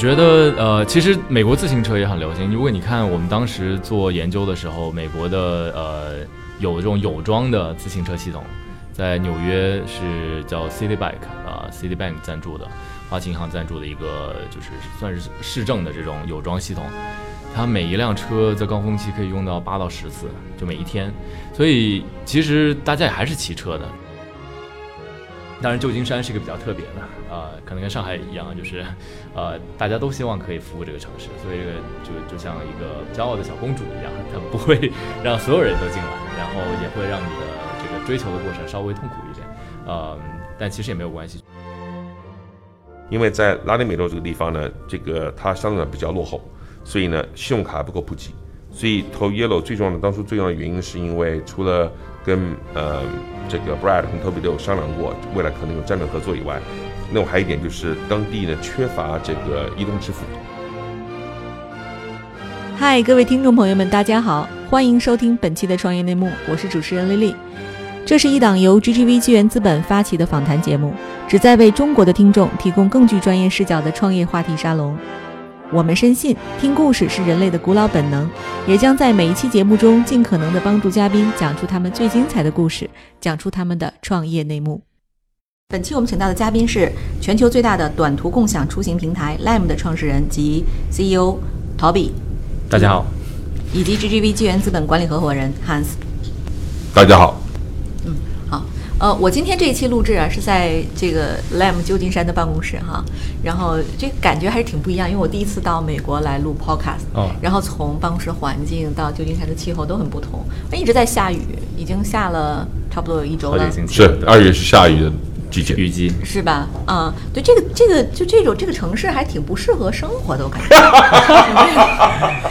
觉得呃，其实美国自行车也很流行。如果你看我们当时做研究的时候，美国的呃有这种有装的自行车系统，在纽约是叫 City Bike 啊，City Bank 赞助的，花旗银行赞助的一个就是算是市政的这种有装系统。它每一辆车在高峰期可以用到八到十次，就每一天。所以其实大家也还是骑车的。当然，旧金山是一个比较特别的，呃，可能跟上海一样，就是，呃，大家都希望可以服务这个城市，所以这个就就像一个骄傲的小公主一样，她不会让所有人都进来，然后也会让你的这个追求的过程稍微痛苦一点，呃，但其实也没有关系，因为在拉丁美洲这个地方呢，这个它相对比较落后，所以呢，信用卡不够普及，所以投 Yellow 最重要的当初最重要的原因是因为除了跟呃。这个 Brad 和 Toby 都有商量过，未来可能有战略合作以外，那我还有一点就是当地呢缺乏这个移动支付。嗨，各位听众朋友们，大家好，欢迎收听本期的创业内幕，我是主持人丽丽。这是一档由 GGV 纪元资本发起的访谈节目，旨在为中国的听众提供更具专业视角的创业话题沙龙。我们深信，听故事是人类的古老本能，也将在每一期节目中尽可能的帮助嘉宾讲出他们最精彩的故事，讲出他们的创业内幕。本期我们请到的嘉宾是全球最大的短途共享出行平台 Lime 的创始人及 CEO Toby。大家好。以及 GGV 纪元资本管理合伙人 Hans。大家好。呃，我今天这一期录制啊，是在这个 Lam 旧金山的办公室哈，然后这感觉还是挺不一样，因为我第一次到美国来录 Podcast，哦，然后从办公室环境到旧金山的气候都很不同，一直在下雨，已经下了差不多有一周了，是二月是下雨的。雨季是吧？啊，对，这个这个就这种这个城市还挺不适合生活的，我感觉。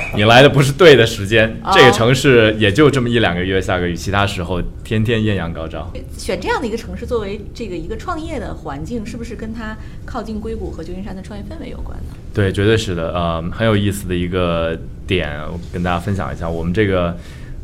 你来的不是对的时间，这个城市也就这么一两个月下个雨，其他时候天天艳阳高照。选这样的一个城市作为这个一个创业的环境，是不是跟它靠近硅谷和旧金山的创业氛围有关呢？对，绝对是的。呃，很有意思的一个点，跟大家分享一下，我们这个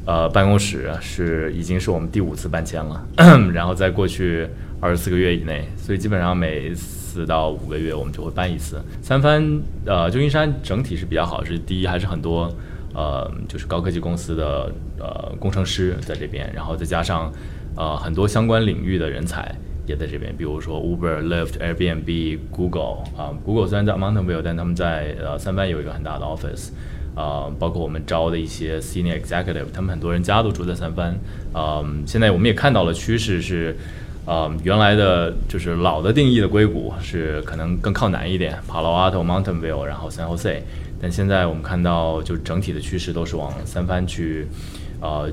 呃办公室是已经是我们第五次搬迁了，然后在过去。二十四个月以内，所以基本上每四到五个月我们就会搬一次。三藩，呃，旧金山整体是比较好，是第一还是很多，呃，就是高科技公司的呃工程师在这边，然后再加上呃很多相关领域的人才也在这边，比如说 Uber、Lyft、Airbnb、Google 啊，Google 虽然在 Mountain View，但他们在呃三藩有一个很大的 office，啊，包括我们招的一些 Senior Executive，他们很多人家都住在三藩，嗯，现在我们也看到了趋势是。呃，原来的就是老的定义的硅谷是可能更靠南一点，Palo Alto、Mountain View，然后 San Jose。但现在我们看到，就整体的趋势都是往三藩去，呃，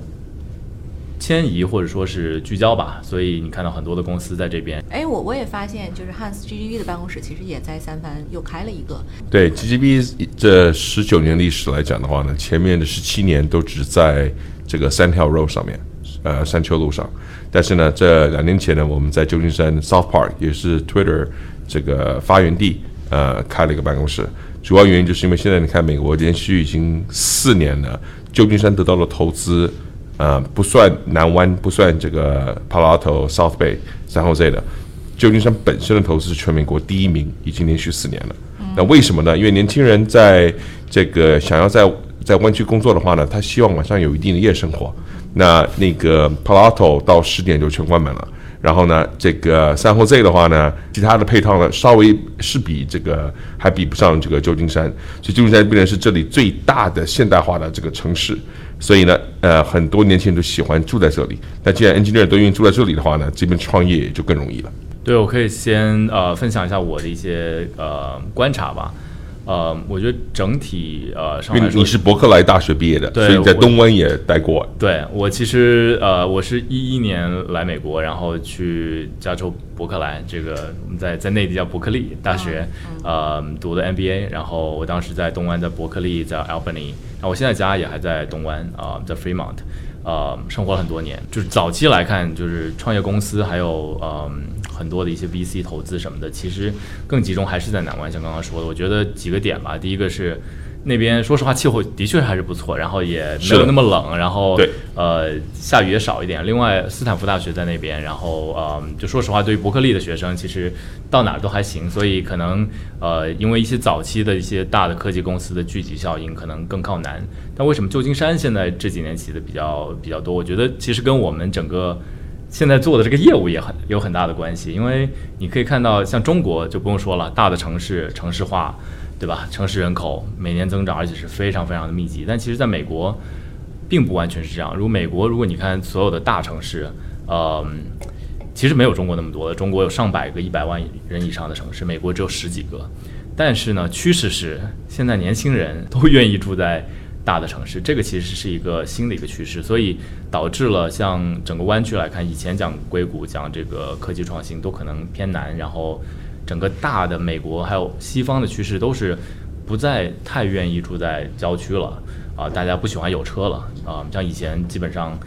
迁移或者说是聚焦吧。所以你看到很多的公司在这边。哎，我我也发现，就是 Hans GGV 的办公室其实也在三藩又开了一个。对 GGB 这十九年历史来讲的话呢，前面的十七年都只在这个三条 road 上面，呃，山丘路上。但是呢，这两年前呢，我们在旧金山 South Park 也是 Twitter 这个发源地，呃，开了一个办公室。主要原因就是因为现在你看，美国连续已经四年了，旧金山得到了投资，呃，不算南湾，不算这个 Palo Alto、South Bay、San Jose 的，旧金山本身的投资是全美国第一名，已经连续四年了。那为什么呢？因为年轻人在这个想要在在湾区工作的话呢，他希望晚上有一定的夜生活。那那个 Palo Alto 到十点就全关门了，然后呢，这个三后 Z 的话呢，其他的配套呢，稍微是比这个还比不上这个旧金山，所以旧金山必然是这里最大的现代化的这个城市，所以呢，呃，很多年轻人都喜欢住在这里。那既然 engineer 都愿意住在这里的话呢，这边创业也就更容易了。对，我可以先呃分享一下我的一些呃观察吧。呃，我觉得整体呃，上因为你是伯克莱大学毕业的，所以在东湾也待过。对我其实呃，我是一一年来美国，然后去加州伯克莱这个我们在在内地叫伯克利大学，呃，读的 MBA。然后我当时在东湾，的伯克利，在 Albany。那我现在家也还在东湾啊，在 Fremont，呃，生活了很多年。就是早期来看，就是创业公司还有嗯。很多的一些 VC 投资什么的，其实更集中还是在南湾，像刚刚说的，我觉得几个点吧。第一个是那边说实话气候的确还是不错，然后也没有那么冷，然后对呃下雨也少一点。另外，斯坦福大学在那边，然后呃就说实话，对于伯克利的学生，其实到哪儿都还行，所以可能呃因为一些早期的一些大的科技公司的聚集效应，可能更靠南。但为什么旧金山现在这几年起的比较比较多？我觉得其实跟我们整个现在做的这个业务也很有很大的关系，因为你可以看到，像中国就不用说了，大的城市城市化，对吧？城市人口每年增长，而且是非常非常的密集。但其实，在美国，并不完全是这样。如美国，如果你看所有的大城市，呃，其实没有中国那么多的。中国有上百个一百万人以上的城市，美国只有十几个。但是呢，趋势是现在年轻人都愿意住在大的城市，这个其实是一个新的一个趋势，所以导致了像整个湾区来看，以前讲硅谷、讲这个科技创新都可能偏南，然后整个大的美国还有西方的趋势都是不再太愿意住在郊区了啊，大家不喜欢有车了啊，像以前基本上。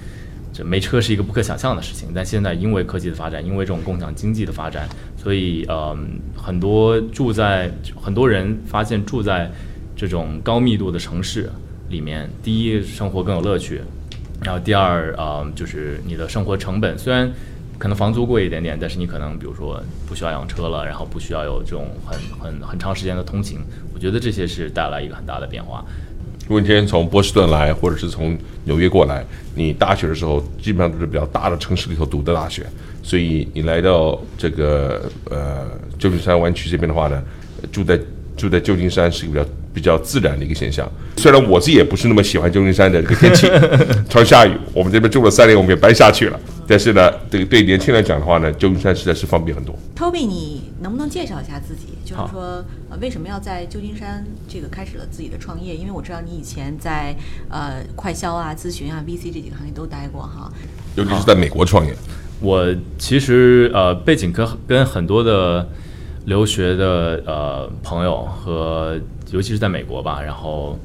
这没车是一个不可想象的事情，但现在因为科技的发展，因为这种共享经济的发展，所以呃，很多住在很多人发现住在这种高密度的城市里面，第一生活更有乐趣，然后第二呃就是你的生活成本虽然可能房租贵一点点，但是你可能比如说不需要养车了，然后不需要有这种很很很长时间的通勤，我觉得这些是带来一个很大的变化。如果你今天从波士顿来，或者是从纽约过来，你大学的时候基本上都是比较大的城市里头读的大学，所以你来到这个呃旧金山湾区这边的话呢，住在住在旧金山是一个比较比较自然的一个现象。虽然我自己也不是那么喜欢旧金山的这个天气，常下雨，我们这边住了三年，我们也搬下去了。但是呢，对对年轻人来讲的话呢，旧金山实在是方便很多。Toby，你能不能介绍一下自己？就是说，呃，为什么要在旧金山这个开始了自己的创业？因为我知道你以前在呃快销啊、咨询啊、VC 这几个行业都待过哈。尤其是在美国创业，我其实呃背景跟跟很多的留学的呃朋友和尤其是在美国吧，然后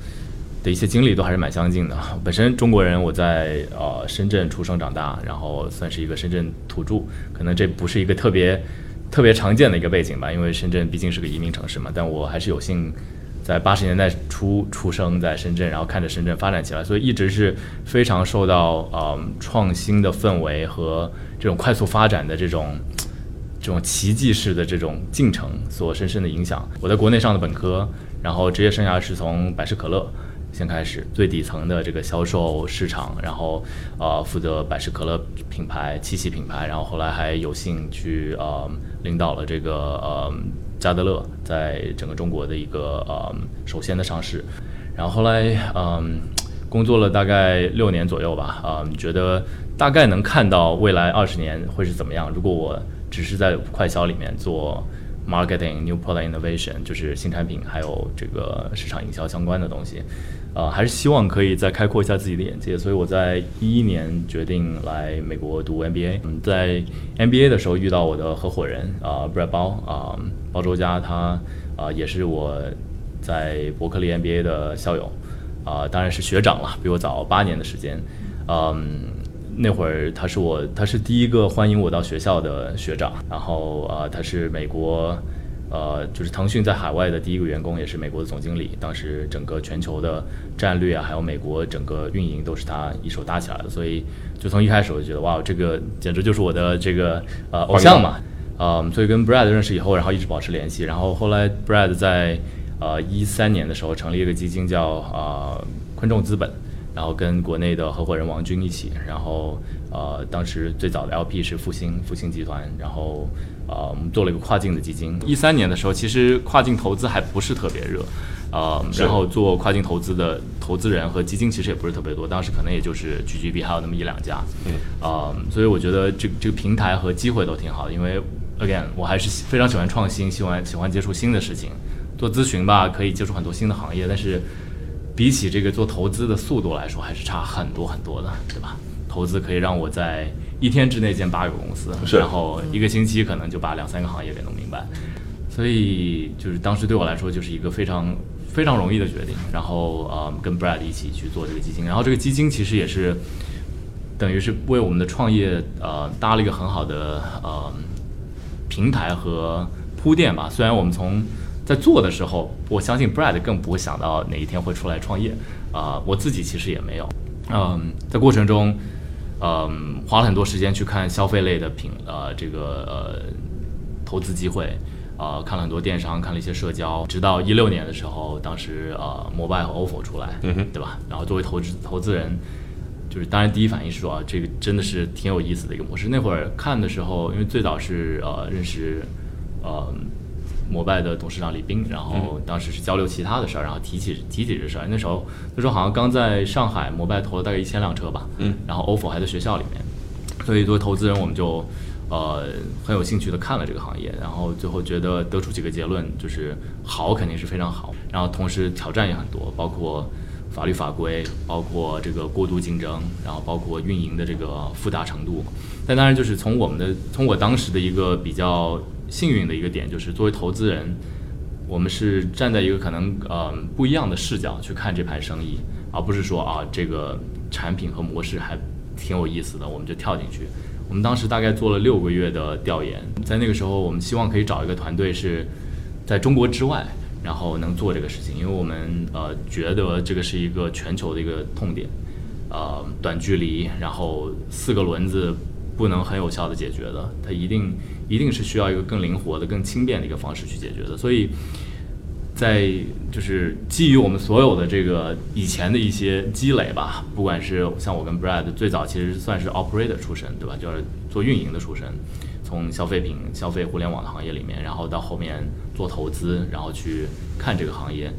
的一些经历都还是蛮相近的。本身中国人，我在呃深圳出生长大，然后算是一个深圳土著，可能这不是一个特别特别常见的一个背景吧，因为深圳毕竟是个移民城市嘛。但我还是有幸在八十年代初出生在深圳，然后看着深圳发展起来，所以一直是非常受到呃创新的氛围和这种快速发展的这种这种奇迹式的这种进程所深深的影响。我在国内上的本科，然后职业生涯是从百事可乐先开始，最底层的这个销售市场，然后呃负责百事可乐品牌、七喜品牌，然后后来还有幸去呃领导了这个呃加德乐在整个中国的一个呃首先的上市，然后后来嗯。工作了大概六年左右吧，啊、觉得大概能看到未来二十年会是怎么样。如果我只是在快销里面做 marketing、new product innovation，就是新产品还有这个市场营销相关的东西，呃，还是希望可以再开阔一下自己的眼界。所以我在一一年决定来美国读 MBA。嗯，在 MBA 的时候遇到我的合伙人啊、Brad 包啊、包周佳，他啊、也是我在伯克利 MBA 的校友。啊、当然是学长了，比我早八年的时间。嗯，那会儿他是我，他是第一个欢迎我到学校的学长。然后啊、他是美国，呃，就是腾讯在海外的第一个员工，也是美国的总经理。当时整个全球的战略啊，还有美国整个运营都是他一手搭起来的。所以就从一开始我就觉得，哇，这个简直就是我的这个呃偶像嘛。嗯，所以跟 Brad 认识以后，然后一直保持联系。然后后来 Brad 在呃一三年的时候成立一个基金叫呃昆众资本，然后跟国内的合伙人王军一起，然后呃当时最早的 LP 是复兴复兴集团，然后呃我们做了一个跨境的基金。一三年的时候，其实跨境投资还不是特别热。呃，然后做跨境投资的投资人和基金其实也不是特别多，当时可能也就是 GGB 还有那么一两家，嗯，啊、所以我觉得这这个平台和机会都挺好的，因为 again 我还是非常喜欢创新，喜欢喜欢接触新的事情，做咨询吧可以接触很多新的行业，但是比起这个做投资的速度来说，还是差很多很多的，对吧？投资可以让我在一天之内建八个公司，然后一个星期可能就把两三个行业给弄明白，所以就是当时对我来说就是一个非常非常容易的决定，然后呃跟 Brad 一起去做这个基金，然后这个基金其实也是等于是为我们的创业呃搭了一个很好的呃平台和铺垫吧。虽然我们从在做的时候，我相信 Brad 更不会想到哪一天会出来创业啊、我自己其实也没有。嗯，在过程中，嗯，花了很多时间去看消费类的品，呃，这个呃投资机会，呃，看了很多电商，看了一些社交，直到一六年的时候，当时呃，摩拜和 OFO 出来，对吧？然后作为投资投资人，就是当然第一反应是说啊，这个真的是挺有意思的一个模式。那会儿看的时候，因为最早是呃认识呃摩拜的董事长李斌，然后当时是交流其他的事儿，然后提起提起这事儿。那时候那时候好像刚在上海，摩拜投了大概一千辆车吧，嗯，然后 OFO 还在学校里面，所以作为投资人，我们就呃很有兴趣的看了这个行业，然后最后觉得得出几个结论，就是好肯定是非常好，然后同时挑战也很多，包括法律法规，包括这个过度竞争，然后包括运营的这个复杂程度。但当然就是从我们的从我当时的一个比较幸运的一个点，就是作为投资人，我们是站在一个可能呃不一样的视角去看这盘生意，而不是说啊这个产品和模式还挺有意思的，我们就跳进去。我们当时大概做了六个月的调研，在那个时候，我们希望可以找一个团队是在中国之外，然后能做这个事情，因为我们呃觉得这个是一个全球的一个痛点，呃短距离，然后四个轮子不能很有效的解决的，它一定一定是需要一个更灵活的、更轻便的一个方式去解决的，所以。在就是基于我们所有的这个以前的一些积累吧，不管是像我跟 Brad 最早其实算是 operator 出身，对吧？就是做运营的出身，从消费品、消费互联网的行业里面，然后到后面做投资，然后去看这个行业，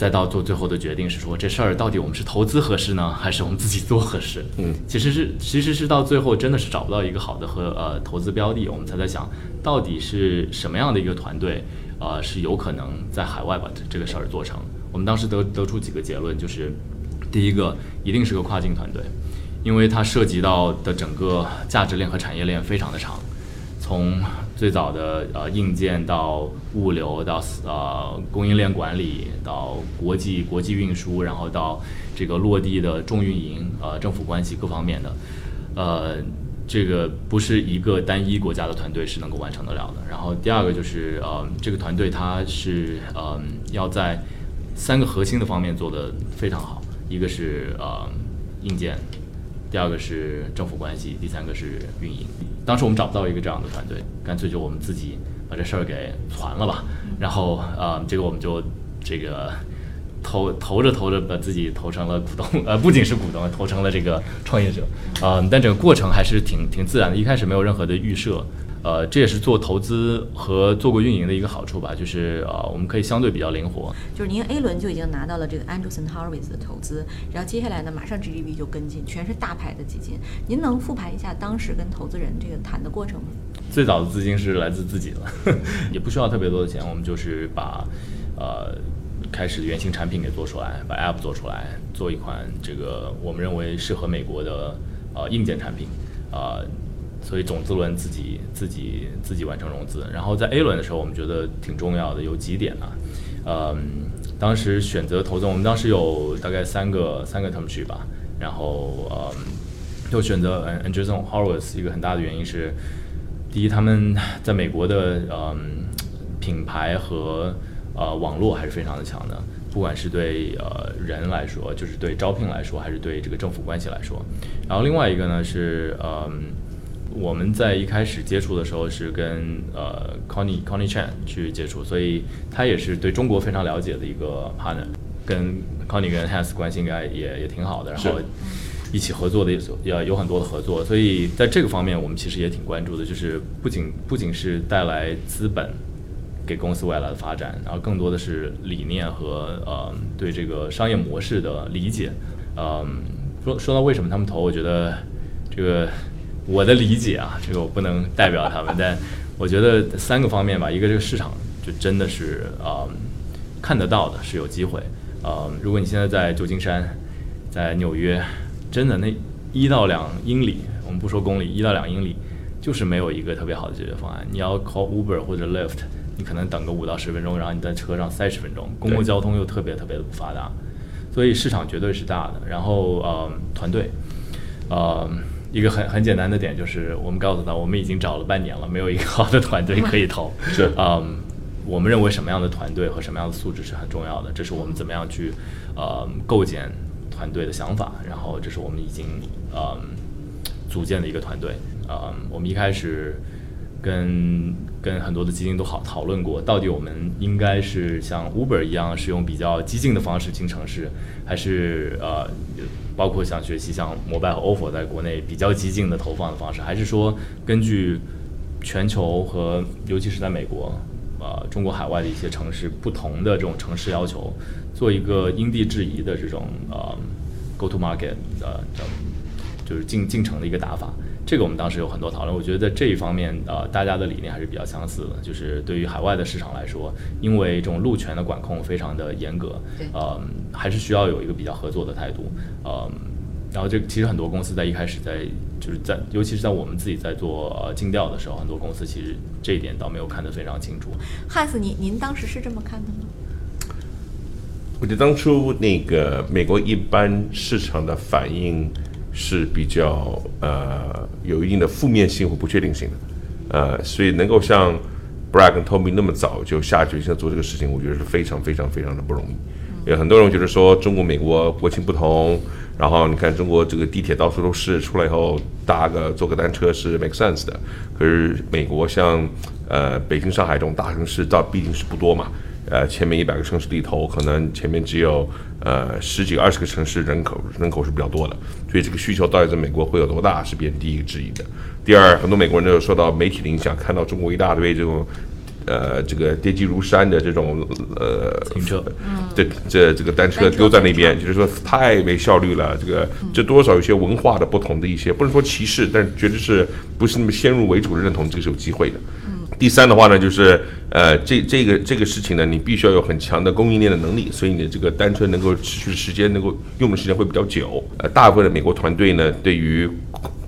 再到做最后的决定是说这事儿到底我们是投资合适呢，还是我们自己做合适？嗯，其实是其实是到最后真的是找不到一个好的和呃投资标的，我们才在想到底是什么样的一个团队。呃，是有可能在海外把这这个事儿做成。我们当时得得出几个结论，就是第一个一定是个跨境团队，因为它涉及到的整个价值链和产业链非常的长，从最早的呃硬件到物流到呃供应链管理到国际国际运输，然后到这个落地的重运营呃政府关系各方面的，呃。这个不是一个单一国家的团队是能够完成得了的。然后第二个就是呃，这个团队它是呃要在三个核心的方面做得非常好，一个是呃硬件，第二个是政府关系，第三个是运营。当时我们找不到一个这样的团队，干脆就我们自己把这事儿给传了吧。然后啊，这个我们就这个。投投着投着，把自己投成了股东，呃，不仅是股东，投成了这个创业者，啊、但整个过程还是挺挺自然的，一开始没有任何的预设，呃，这也是做投资和做过运营的一个好处吧，就是呃，我们可以相对比较灵活。就是您 A 轮就已经拿到了这个 Andreessen Horowitz 的投资，然后接下来呢，马上 GGV 就跟进，全是大牌的基金。您能复盘一下当时跟投资人这个谈的过程吗？最早的资金是来自自己的，也不需要特别多的钱，我们就是把呃开始原型产品给做出来，把 App 做出来，做一款这个我们认为适合美国的呃硬件产品，呃，所以种子轮自己自己自己完成融资，然后在 A 轮的时候，我们觉得挺重要的有几点啊，嗯，当时选择投资，我们当时有大概三个三个 term sheet 吧，然后嗯，就选择 Andreessen Horowitz 一个很大的原因是。第一，他们在美国的嗯品牌和呃网络还是非常的强的，不管是对呃人来说，就是对招聘来说，还是对这个政府关系来说。然后另外一个呢是嗯我们在一开始接触的时候是跟呃 Connie Connie Chan 去接触，所以他也是对中国非常了解的一个 partner，跟 Connie 跟 Hans 关系应该也也挺好的，然后。一起合作的也也有很多的合作，所以在这个方面我们其实也挺关注的，就是不仅不仅是带来资本给公司未来的发展，然后更多的是理念和呃对这个商业模式的理解。嗯，说说到为什么他们投，我觉得这个我的理解啊，这个我不能代表他们，但我觉得三个方面吧，一个这个市场就真的是啊、看得到的，是有机会。呃，如果你现在在旧金山，在纽约。真的，那一到两英里，我们不说公里，一到两英里，就是没有一个特别好的解决方案。你要 call Uber 或者 Lyft，你可能等个五到十分钟，然后你在车上塞十分钟，公共交通又特别特别的不发达，所以市场绝对是大的。然后呃，团队，呃，一个很很简单的点就是，我们告诉他，我们已经找了半年了，没有一个好的团队可以投。是，嗯，我们认为什么样的团队和什么样的素质是很重要的，这是我们怎么样去呃构建团队的想法，然后这是我们已经呃组建的一个团队。呃，我们一开始跟跟很多的基金都好讨论过，到底我们应该是像 Uber 一样，是用比较激进的方式进城市，还是呃，包括像学习像摩拜和 ofo 在国内比较激进的投放的方式，还是说根据全球和尤其是在美国，呃，中国海外的一些城市不同的这种城市要求，做一个因地制宜的这种呃 go to market 呃，就是进进城的一个打法。这个我们当时有很多讨论，我觉得在这一方面，呃，大家的理念还是比较相似的。就是对于海外的市场来说，因为这种路权的管控非常的严格，呃，还是需要有一个比较合作的态度，呃，然后这其实很多公司在一开始在就是在，尤其是在我们自己在做呃尽调的时候，很多公司其实这一点倒没有看得非常清楚。汉斯，您您当时是这么看的吗？我觉得当初那个美国一般市场的反应。是比较呃有一定的负面性或不确定性的，呃，所以能够像 Brad 跟 Tommy 那么早就下决心做这个事情，我觉得是非常非常非常的不容易。有很多人觉得说中国美国国情不同，然后你看中国这个地铁到处都是，出来以后搭个坐个单车是 make sense 的，可是美国像呃北京、上海这种大城市，倒毕竟是不多嘛。呃，前面一百个城市里头，可能前面只有呃十几、二十个城市人口人口是比较多的，所以这个需求到底在美国会有多大，是别人第一个质疑的。第二，很多美国人都受到媒体的影响，看到中国一大堆这种呃这个跌积如山的这种呃停车，这这这个单车丢在那边，就是说太没效率了。这个这多少有些文化的不同的一些，不能说歧视，但绝对是不是那么先入为主的认同，这个是有机会的。第三的话呢，就是呃，这这个这个事情呢，你必须要有很强的供应链的能力，所以你的这个单车能够持续的时间，能够用的时间会比较久。呃，大部分的美国团队呢，对于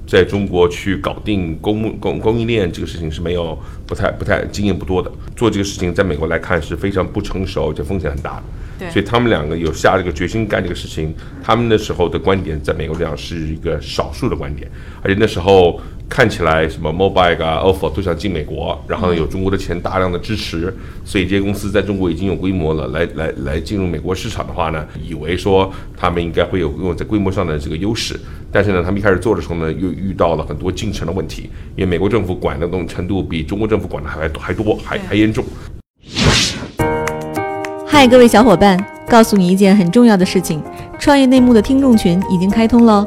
在中国去搞定供供供应链这个事情是没有不太不太经验不多的，做这个事情在美国来看是非常不成熟，而且风险很大的。对，所以他们两个有下这个决心干这个事情，他们那时候的观点在美国这样是一个少数的观点，而且那时候。看起来什么 Mobile 啊、Ofo 都想进美国，然后呢有中国的钱大量的支持，所以这些公司在中国已经有规模了，来来来进入美国市场的话呢，以为说他们应该会有有在规模上的这个优势，但是呢，他们一开始做的时候呢，又遇到了很多进程的问题，因为美国政府管的东程度比中国政府管的还还多，还还严重。嗨，各位小伙伴，告诉你一件很重要的事情，创业内幕的听众群已经开通了。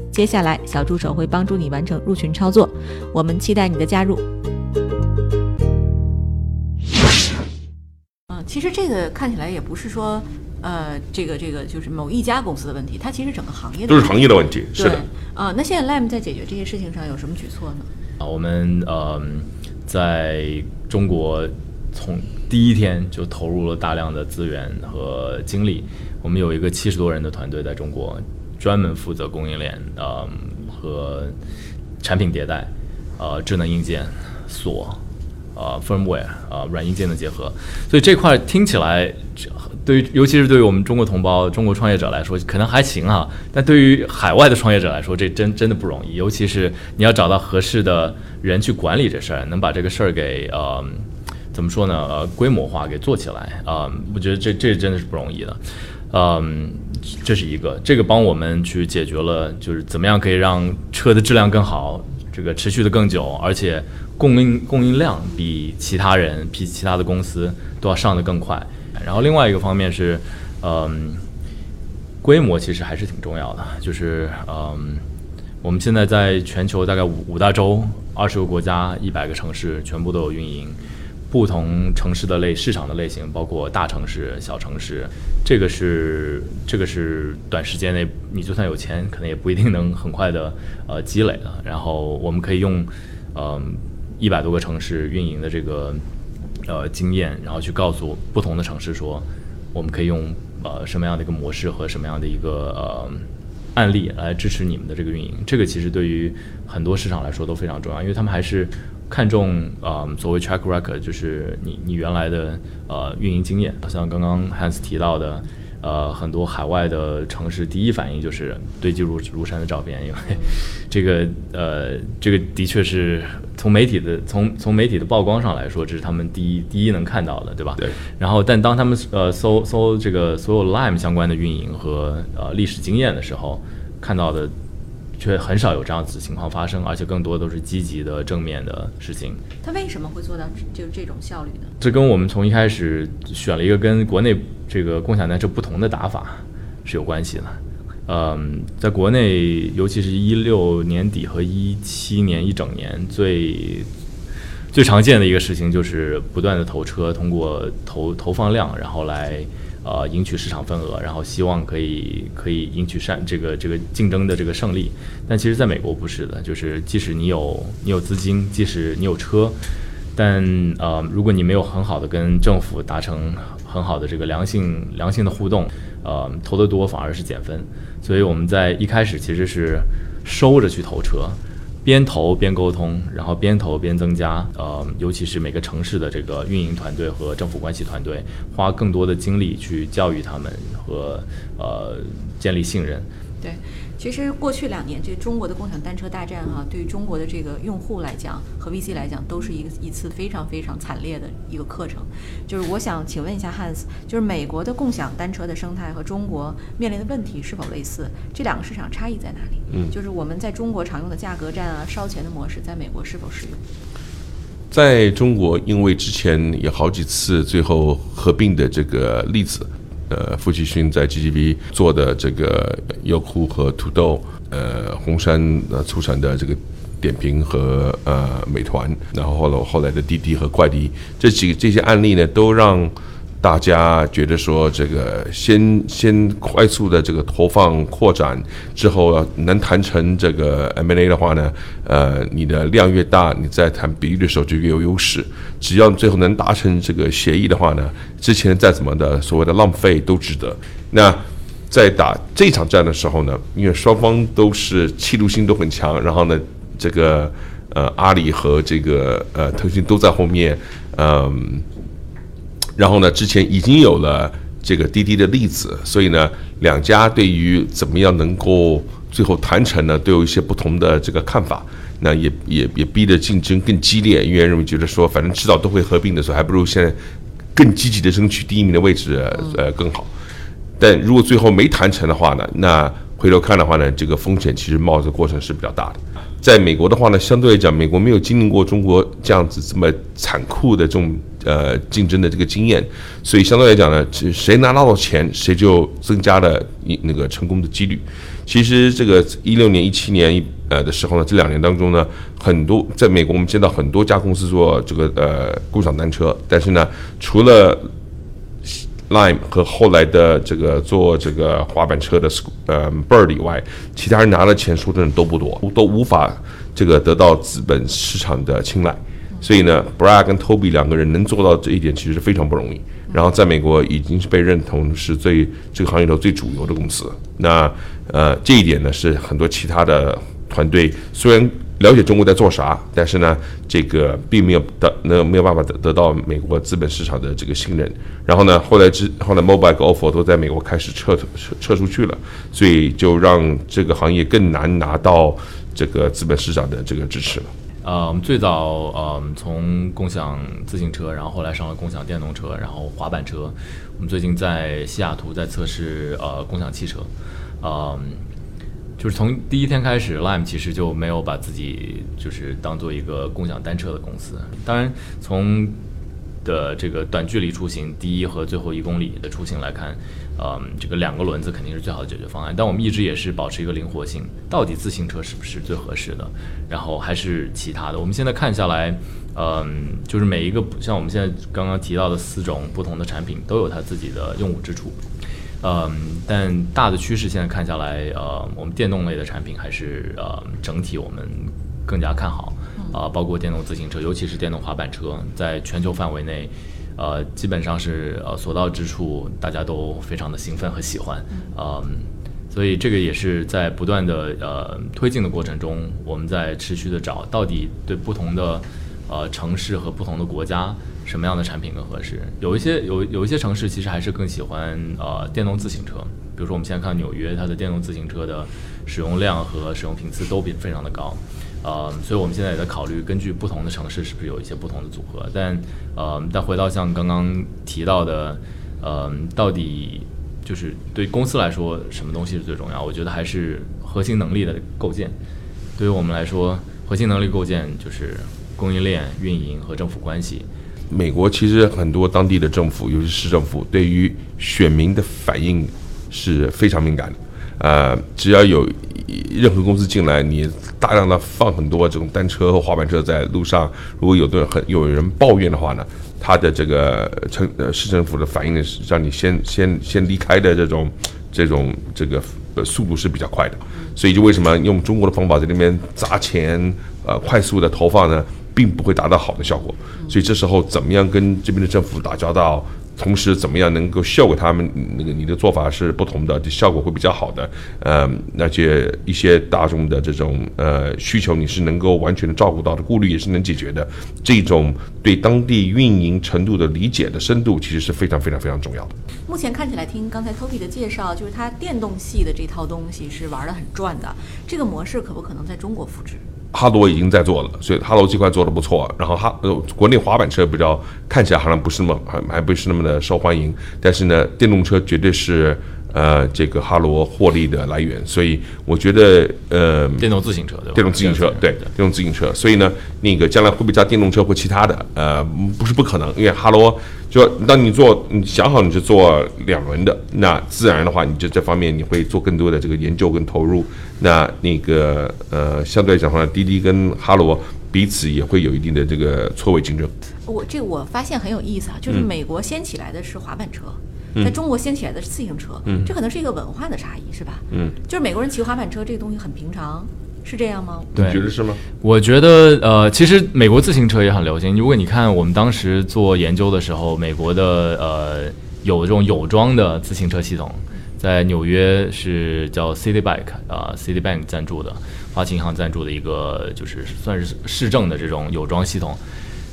接下来，小助手会帮助你完成入群操作，我们期待你的加入。嗯，其实这个看起来也不是说，呃，这个这个就是某一家公司的问题，它其实整个行业都是行业的问题。是的。啊，那现在 Lam 在解决这些事情上有什么举措呢？啊，我们呃，在中国从第一天就投入了大量的资源和精力，我们有一个七十多人的团队在中国。专门负责供应链，呃，和产品迭代，呃，智能硬件、锁，呃，firmware，呃，软硬件的结合。所以这块听起来，对于尤其是对于我们中国同胞、中国创业者来说，可能还行啊。但对于海外的创业者来说，这真真的不容易。尤其是你要找到合适的人去管理这事儿，能把这个事儿给呃，怎么说呢？呃，规模化给做起来啊，我觉得这这真的是不容易的。嗯，这是一个，这个帮我们去解决了，就是怎么样可以让车的质量更好，这个持续的更久，而且供应供应量比其他人、比其他的公司都要上的更快。然后另外一个方面是，嗯，规模其实还是挺重要的，就是嗯，我们现在在全球大概五五大洲、二十个国家、一百个城市，全部都有运营。不同城市的类市场的类型，包括大城市、小城市，这个是这个是短时间内你就算有钱，可能也不一定能很快的呃积累的。然后我们可以用嗯一百多个城市运营的这个呃经验，然后去告诉不同的城市说，我们可以用呃什么样的一个模式和什么样的一个呃案例来支持你们的这个运营。这个其实对于很多市场来说都非常重要，因为他们还是看重呃所谓 track record，就是你你原来的呃运营经验，像刚刚 Hans 提到的。呃，很多海外的城市第一反应就是堆积如如山的照片，因为这个呃，这个的确是从媒体的从从媒体的曝光上来说，这是他们第一第一能看到的，对吧？对。然后，但当他们呃搜搜这个所有 Lime 相关的运营和呃历史经验的时候，看到的。却很少有这样子情况发生，而且更多都是积极的、正面的事情。他为什么会做到就是这种效率呢？这跟我们从一开始选了一个跟国内这个共享单车不同的打法是有关系的。嗯，在国内，尤其是一六年底和一七年一整年，最最常见的一个事情就是不断的投车，通过投投放量，然后来。呃，赢取市场份额，然后希望可以可以赢取善这个这个竞争的这个胜利。但其实，在美国不是的，就是即使你有你有资金，即使你有车，但呃，如果你没有很好的跟政府达成很好的这个良性良性的互动，呃，投得多反而是减分。所以我们在一开始其实是收着去投车。边投边沟通，然后边投边增加，呃，尤其是每个城市的这个运营团队和政府关系团队，花更多的精力去教育他们和呃建立信任。对。其实过去两年，这中国的共享单车大战哈，对于中国的这个用户来讲和 VC 来讲，都是一个一次非常非常惨烈的一个课程。就是我想请问一下 Hans，就是美国的共享单车的生态和中国面临的问题是否类似？这两个市场差异在哪里？嗯，就是我们在中国常用的价格战啊、烧钱的模式，在美国是否适用？在中国，因为之前有好几次最后合并的这个例子。呃，付奇勋在 GGV 做的这个优酷和土豆，呃，红杉呃出产的这个点评和呃美团，然后后来后来的滴滴和快滴，这几这些案例呢，都让。大家觉得说这个先先快速的这个投放扩展之后能谈成这个 M&A 的话呢，呃，你的量越大，你在谈比例的时候就越有优势。只要你最后能达成这个协议的话呢，之前再怎么的所谓的浪费都值得。那在打这场战的时候呢，因为双方都是气度心都很强，然后呢，这个呃阿里和这个呃腾讯都在后面，嗯。然后呢，之前已经有了这个滴滴的例子，所以呢，两家对于怎么样能够最后谈成呢，都有一些不同的这个看法。那也也也逼得竞争更激烈，因为认为觉得说，反正迟早都会合并的，时候还不如现在更积极的争取第一名的位置，呃，更好。但如果最后没谈成的话呢，那回头看的话呢，这个风险其实冒着过程是比较大的。在美国的话呢，相对来讲，美国没有经历过中国这样子这么残酷的这种呃竞争的这个经验，所以相对来讲呢，谁拿到了钱，谁就增加了一那个成功的几率。其实这个一六年、一七年呃的时候呢，这两年当中呢，很多在美国我们见到很多家公司做这个呃共享单车，但是呢，除了 Lime 和后来的这个做这个滑板车的呃 Bird 以外，其他人拿了钱说真的都不多，都无法这个得到资本市场的青睐。所以呢，Bra 跟 Toby 两个人能做到这一点，其实是非常不容易。然后在美国已经是被认同是最这个行业里头最主流的公司。那呃这一点呢，是很多其他的团队虽然。了解中国在做啥，但是呢，这个并没有得那没有办法得得到美国资本市场的这个信任。然后呢，后来之后来 Mobile 和 Offer 都在美国开始撤撤撤出去了，所以就让这个行业更难拿到这个资本市场的这个支持了。呃，我们最早呃从共享自行车，然后后来上了共享电动车，然后滑板车。我们最近在西雅图在测试呃共享汽车，嗯。就是从第一天开始，Lime 其实就没有把自己就是当做一个共享单车的公司。当然，从的这个短距离出行，第一和最后一公里的出行来看，嗯，这个两个轮子肯定是最好的解决方案。但我们一直也是保持一个灵活性，到底自行车是不是最合适的？然后还是其他的？我们现在看下来，嗯，就是每一个像我们现在刚刚提到的四种不同的产品，都有它自己的用武之处。嗯，但大的趋势现在看下来，呃，我们电动类的产品还是呃整体我们更加看好。啊，包括电动自行车，尤其是电动滑板车，在全球范围内，呃，基本上是呃所到之处，大家都非常的兴奋和喜欢，嗯，所以这个也是在不断的呃推进的过程中，我们在持续的找到底对不同的呃城市和不同的国家什么样的产品更合适。有一些有有一些城市其实还是更喜欢呃电动自行车，比如说我们现在看纽约，它的电动自行车的使用量和使用频次都比非常的高。呃，所以我们现在也在考虑，根据不同的城市是不是有一些不同的组合。但，呃，但回到像刚刚提到的，呃，到底就是对公司来说，什么东西是最重要？我觉得还是核心能力的构建。对于我们来说，核心能力构建就是供应链、运营和政府关系。美国其实很多当地的政府，尤其是市政府，对于选民的反应是非常敏感的。呃，只要有任何公司进来，你大量的放很多这种单车和滑板车在路上，如果有的很有人抱怨的话呢，他的这个城呃市政府的反应是让你先 先先离开的这种这种这个速度是比较快的，所以就为什么用中国的方法在那边砸钱呃快速的投放呢，并不会达到好的效果，所以这时候怎么样跟这边的政府打交道？同时，怎么样能够效果他们那个你的做法是不同的，就效果会比较好的。呃，那些一些大众的这种呃需求，你是能够完全的照顾到的，顾虑也是能解决的。这种对当地运营程度的理解的深度，其实是非常非常非常重要的。目前看起来，听刚才 Toby 的介绍，就是它电动系的这套东西是玩的很转的。这个模式可不可能在中国复制？哈罗已经在做了，所以哈罗这块做的不错。然后哈呃，国内滑板车比较看起来好像不是那么还还不是那么的受欢迎，但是呢，电动车绝对是呃这个哈罗获利的来源。所以我觉得呃，电动自行车对吧？电动自行车对电动自行车，所以呢，那个将来会不会加电动车或其他的？呃，不是不可能，因为哈罗。就当你做，你想好你是做两轮的，那自然的话，你就这方面你会做更多的这个研究跟投入。那那个呃，相对来讲的话，滴滴跟哈罗彼此也会有一定的这个错位竞争。我这我发现很有意思啊，就是美国掀起来的是滑板车，在中国掀起来的是自行车，这可能是一个文化的差异，是吧？嗯，就是美国人骑滑板车这个东西很平常。是这样吗？对，觉得是吗？我觉得，呃，其实美国自行车也很流行。如果你看我们当时做研究的时候，美国的呃有这种有装的自行车系统，在纽约是叫 City Bike 啊，City Bank 赞助的，花旗银行赞助的一个，就是算是市政的这种有装系统。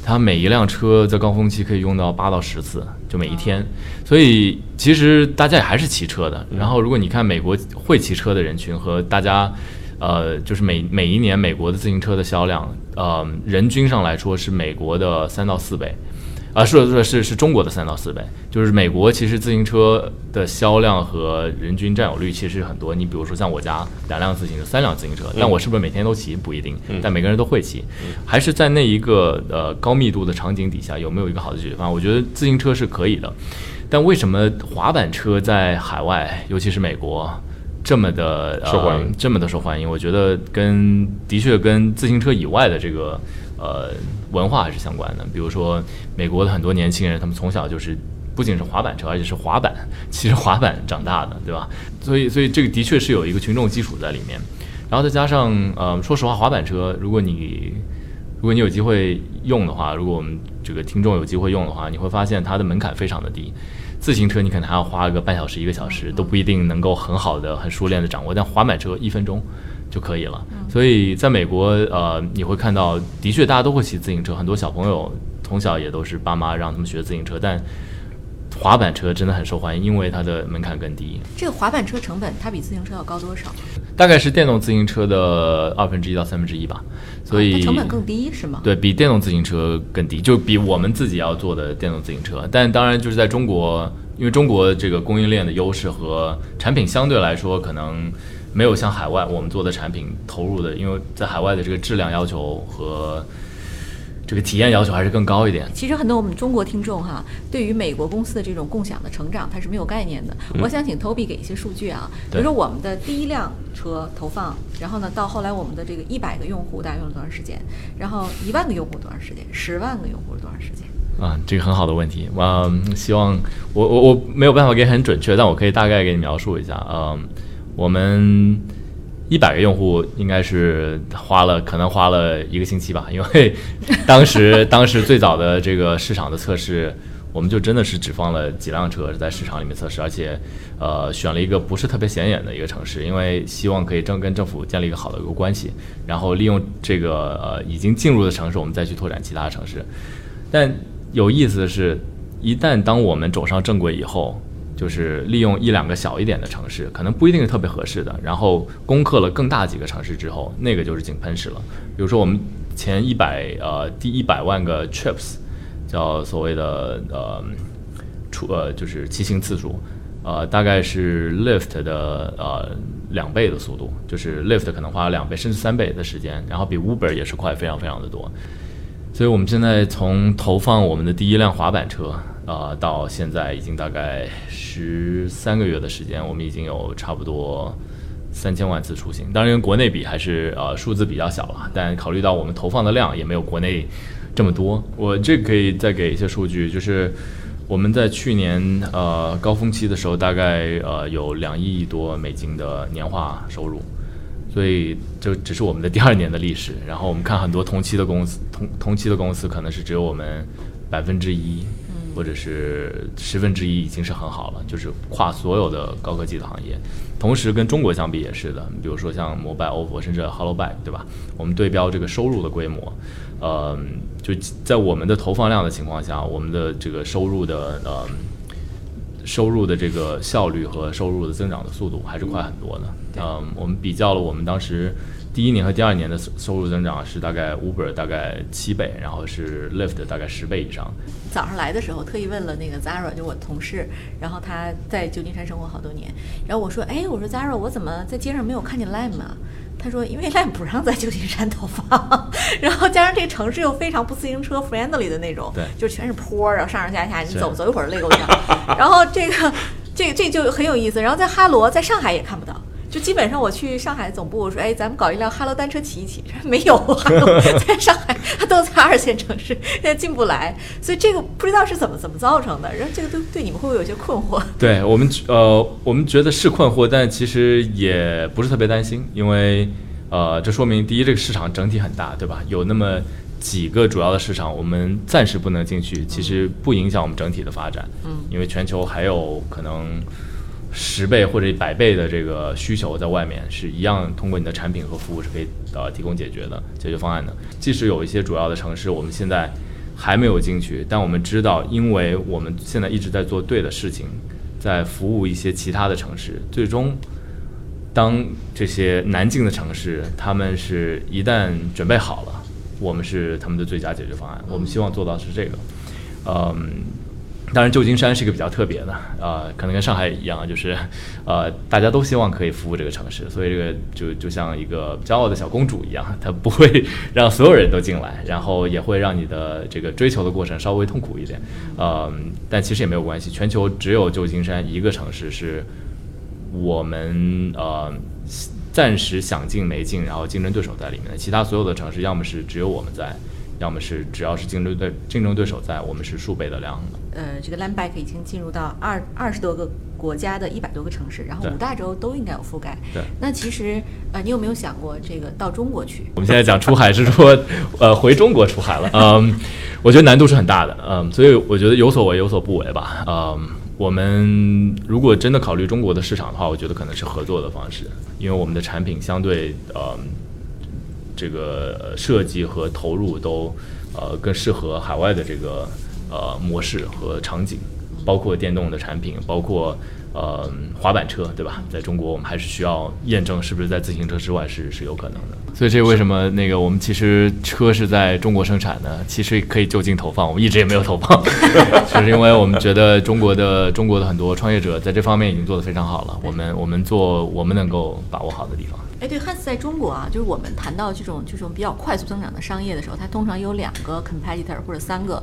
它每一辆车在高峰期可以用到八到十次，就每一天。所以其实大家也还是骑车的。然后如果你看美国会骑车的人群和大家。呃，就是每每一年美国的自行车的销量，呃，人均上来说是美国的三到四倍，啊，是是是是中国的三到四倍。就是美国其实自行车的销量和人均占有率其实很多。你比如说像我家两辆自行车，三辆自行车，但我是不是每天都骑不一定，但每个人都会骑，还是在那一个呃高密度的场景底下有没有一个好的解决方案？我觉得自行车是可以的，但为什么滑板车在海外，尤其是美国？这么的受欢迎，这么的受欢迎，我觉得跟的确跟自行车以外的这个呃文化还是相关的。比如说，美国的很多年轻人，他们从小就是不仅是滑板车，而且是滑板，骑着滑板长大的，对吧？所以，所以这个的确是有一个群众基础在里面。然后再加上，呃，说实话，滑板车，如果你如果你有机会用的话，如果我们这个听众有机会用的话，你会发现它的门槛非常的低。自行车你可能还要花个半小时一个小时都不一定能够很好的很熟练的掌握，但滑板车一分钟就可以了。所以在美国，呃，你会看到的确大家都会骑自行车，很多小朋友从小也都是爸妈让他们学自行车，但滑板车真的很受欢迎，因为它的门槛更低。这个滑板车成本它比自行车要高多少？大概是电动自行车的二分之一到三分之一吧，所以成本更低是吗？对比电动自行车更低，就比我们自己要做的电动自行车。但当然就是在中国，因为中国这个供应链的优势和产品相对来说可能没有像海外我们做的产品投入的，因为在海外的这个质量要求和。这个体验要求还是更高一点。其实很多我们中国听众哈，对于美国公司的这种共享的成长，它是没有概念的。我想请 Toby 给一些数据啊，比如说我们的第一辆车投放，然后呢，到后来我们的这个一百个用户大概用了多长时间？然后一万个用户多长时间？十万个用户是多长时间？啊，这个很好的问题。嗯，希望我我我没有办法给很准确，但我可以大概给你描述一下。嗯，我们一百个用户应该是花了可能花了一个星期吧，因为当时当时最早的这个市场的测试。我们就真的是只放了几辆车在市场里面测试，而且，呃，选了一个不是特别显眼的一个城市，因为希望可以正跟政府建立一个好的一个关系，然后利用这个呃已经进入的城市，我们再去拓展其他城市。但有意思的是，一旦当我们走上正轨以后，就是利用一两个小一点的城市，可能不一定是特别合适的，然后攻克了更大几个城市之后，那个就是井喷式了。比如说我们前一百呃第一百万个 trips。叫所谓的呃出呃就是骑行次数，呃大概是 Lift 的呃两倍的速度，就是 Lift 可能花了两倍甚至三倍的时间，然后比 Uber 也是快非常非常的多。所以我们现在从投放我们的第一辆滑板车啊到现在已经大概十三个月的时间，我们已经有差不多三千万次出行。当然跟国内比还是呃数字比较小了，但考虑到我们投放的量也没有国内。这么多，我这可以再给一些数据，就是我们在去年呃高峰期的时候，大概呃有两亿多美金的年化收入，所以就只是我们的第二年的历史。然后我们看很多同期的公司，同同期的公司可能是只有我们百分之一，或者是十分之一，已经是很好了，就是跨所有的高科技的行业。同时跟中国相比也是的，比如说像摩拜、OPPO，甚至 Hello Bike，对吧？我们对标这个收入的规模。呃，就在我们的投放量的情况下，我们的这个收入的呃收入的这个效率和收入的增长的速度还是快很多的。嗯，我们比较了我们当时第一年和第二年的收入增长是大概 Uber 大概七倍，然后是 Lyft 大概十倍以上。早上来的时候特意问了那个 Zara，就我同事，然后他在旧金山生活好多年，然后我说，哎，我说 Zara，我怎么在街上没有看见 Lime 啊？他说：“因为 Lime 不让在旧金山投放，然后加上这个城市又非常不自行车 friendly 的那种，对，就全是坡，然后上上下下，你走走一会儿累够呛。然后这个，这这就很有意思。然后在哈罗，在上海也看不到。”就基本上我去上海总部，我说哎，咱们搞一辆哈罗单车骑一骑，没有，在 上海它都在二线城市，现在进不来，所以这个不知道是怎么怎么造成的。然后这个对对你们会不会有些困惑？对我们呃，我们觉得是困惑，但其实也不是特别担心，因为呃，这说明第一，这个市场整体很大，对吧？有那么几个主要的市场，我们暂时不能进去，其实不影响我们整体的发展。嗯，因为全球还有可能。十倍或者一百倍的这个需求在外面是一样，通过你的产品和服务是可以呃提供解决的解决方案的。即使有一些主要的城市我们现在还没有进去，但我们知道，因为我们现在一直在做对的事情，在服务一些其他的城市，最终当这些难进的城市，他们是一旦准备好了，我们是他们的最佳解决方案。我们希望做到是这个，嗯。当然，旧金山是一个比较特别的，呃，可能跟上海一样，就是，呃，大家都希望可以服务这个城市，所以这个就就像一个骄傲的小公主一样，她不会让所有人都进来，然后也会让你的这个追求的过程稍微痛苦一点，呃，但其实也没有关系，全球只有旧金山一个城市是我们呃暂时想进没进，然后竞争对手在里面的，其他所有的城市要么是只有我们在。要么是只要是竞争对竞争对手在，我们是数倍的量的。呃，这个 Land Bike 已经进入到二二十多个国家的一百多个城市，然后五大洲都应该有覆盖。对。那其实呃，你有没有想过这个到中国去？我们现在讲出海是说呃回中国出海了。嗯，我觉得难度是很大的。嗯，所以我觉得有所为有所不为吧。嗯，我们如果真的考虑中国的市场的话，我觉得可能是合作的方式，因为我们的产品相对呃。这个设计和投入都，呃，更适合海外的这个呃模式和场景，包括电动的产品，包括呃滑板车，对吧？在中国，我们还是需要验证是不是在自行车之外是是有可能的。所以这为什么那个我们其实车是在中国生产的，其实可以就近投放，我们一直也没有投放，就是因为我们觉得中国的中国的很多创业者在这方面已经做得非常好了，我们我们做我们能够把握好的地方。哎，对，汉斯在中国啊，就是我们谈到这种这种比较快速增长的商业的时候，它通常有两个 competitor 或者三个，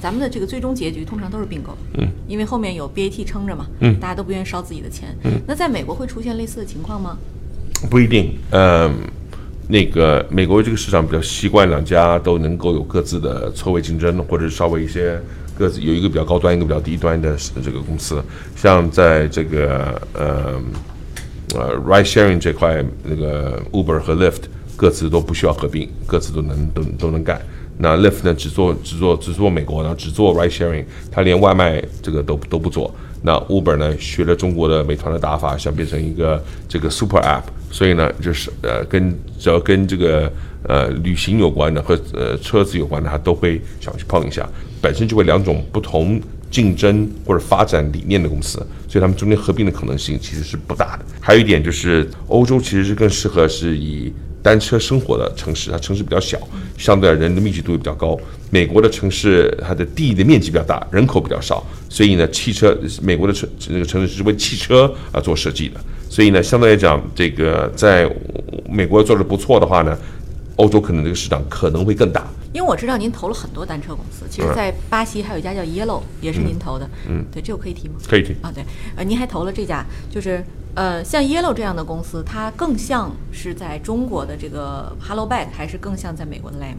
咱们的这个最终结局通常都是并购，嗯，因为后面有 BAT 撑着嘛，嗯，大家都不愿意烧自己的钱，嗯，那在美国会出现类似的情况吗？不一定，嗯，那个美国这个市场比较习惯两家都能够有各自的错位竞争，或者稍微一些各自有一个比较高端，一个比较低端的这个公司，像在这个呃。呃 ride sharing 这块，那个 Uber 和 Lyft 各自都不需要合并，各自都能都都能干。那 Lyft 呢，只做只做只做美国，然后只做 ride sharing，它连外卖这个都都不做。那 Uber 呢，学了中国的美团的打法，想变成一个这个 super app，所以呢，就是呃，跟只要跟这个呃旅行有关的和呃车子有关的，它都会想去碰一下。本身就会两种不同竞争或者发展理念的公司，所以他们中间合并的可能性其实是不大的。还有一点就是，欧洲其实是更适合是以单车生活的城市，它城市比较小，相对人的密集度也比较高。美国的城市它的地的面积比较大，人口比较少，所以呢，汽车美国的城这个城市是为汽车啊做设计的，所以呢，相对来讲，这个在美国做的不错的话呢。欧洲可能这个市场可能会更大，因为我知道您投了很多单车公司，其实，在巴西还有一家叫 Yellow，也是您投的。嗯，对，这个可以提吗？可以提啊。对，呃，您还投了这家，就是呃，像 Yellow 这样的公司，它更像是在中国的这个 Hello Bike，还是更像在美国的 Lime？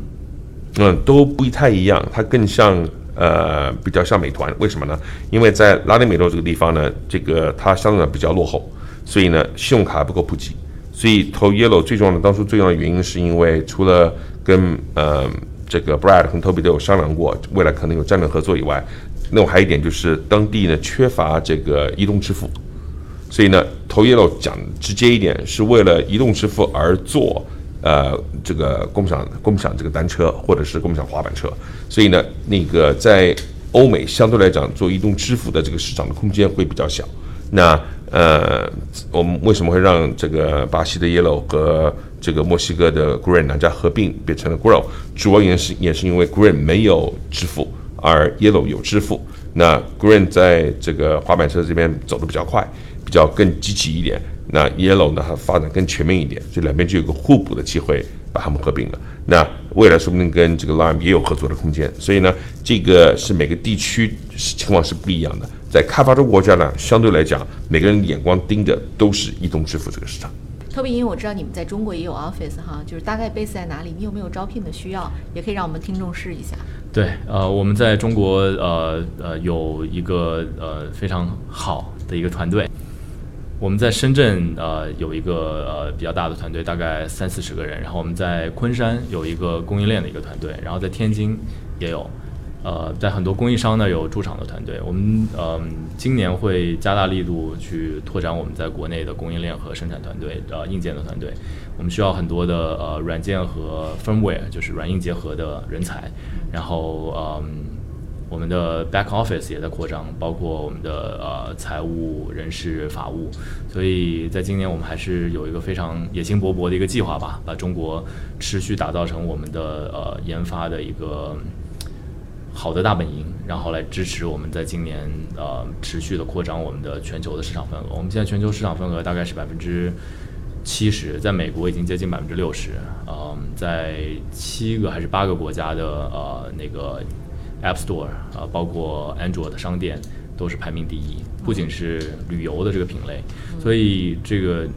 嗯，都不太一样，它更像呃，比较像美团。为什么呢？因为在拉丁美洲这个地方呢，这个它相对比较落后，所以呢，信用卡不够普及。所以投 Yellow 最重要的，当初最重要的原因是因为除了跟呃这个 Brad 和 Toby 都有商量过，未来可能有战略合作以外，那我还有一点就是当地呢缺乏这个移动支付，所以呢投 Yellow 讲直接一点，是为了移动支付而做呃这个共享共享这个单车或者是共享滑板车，所以呢那个在欧美相对来讲做移动支付的这个市场的空间会比较小，那。呃，我们为什么会让这个巴西的 Yellow 和这个墨西哥的 Green 两家合并变成了 Grow？主要原因是也是因为 Green 没有支付，而 Yellow 有支付。那 Green 在这个滑板车这边走的比较快，比较更积极一点。那 Yellow 呢，它发展更全面一点，所以两边就有个互补的机会，把它们合并了。那未来说不定跟这个 Lime 也有合作的空间。所以呢，这个是每个地区情况是不一样的。在开发中国家呢，相对来讲，每个人眼光盯着都是移动支付这个市场。特别因为我知道你们在中国也有 office 哈，就是大概 base 在哪里？你有没有招聘的需要？也可以让我们听众试一下。对，呃，我们在中国，呃呃，有一个呃非常好的一个团队。我们在深圳，呃，有一个呃比较大的团队，大概三四十个人。然后我们在昆山有一个供应链的一个团队，然后在天津也有。呃，在很多供应商呢有驻场的团队，我们呃今年会加大力度去拓展我们在国内的供应链和生产团队，呃硬件的团队，我们需要很多的呃软件和 firmware，就是软硬结合的人才，然后嗯我们的 back office 也在扩张，包括我们的呃财务、人事、法务，所以在今年我们还是有一个非常野心勃勃的一个计划吧，把中国持续打造成我们的呃研发的一个。好的大本营，然后来支持我们在今年呃持续的扩张我们的全球的市场份额。我们现在全球市场份额大概是百分之七十，在美国已经接近百分之六十。嗯，在七个还是八个国家的呃那个 App Store 啊，包括 Android 的商店都是排名第一。不仅是旅游的这个品类，所以这个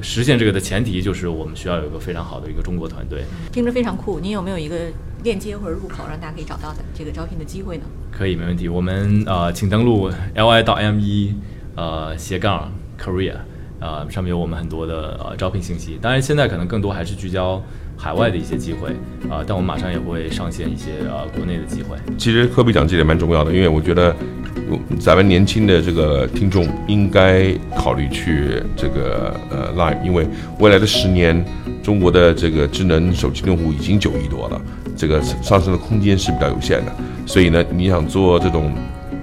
实现这个的前提就是我们需要有一个非常好的一个中国团队。听着非常酷，你有没有一个？链接或者入口，让大家可以找到的这个招聘的机会呢？可以，没问题。我们呃，请登录 l i 到 m 一呃斜杠 corea 呃，上面有我们很多的呃招聘信息。当然，现在可能更多还是聚焦海外的一些机会啊，但我们马上也会上线一些呃国内的机会。其实科比讲这点蛮重要的，因为我觉得咱们年轻的这个听众应该考虑去这个呃 live，因为未来的十年，中国的这个智能手机用户已经九亿多了。这个上升的空间是比较有限的，所以呢，你想做这种，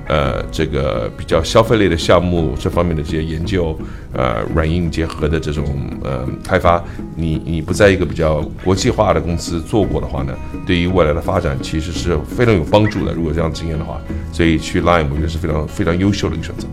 呃，这个比较消费类的项目，这方面的这些研究，呃，软硬结合的这种呃开发，你你不在一个比较国际化的公司做过的话呢，对于未来的发展其实是非常有帮助的。如果这样经验的话，所以去 Line 我觉得是非常非常优秀的一个选择。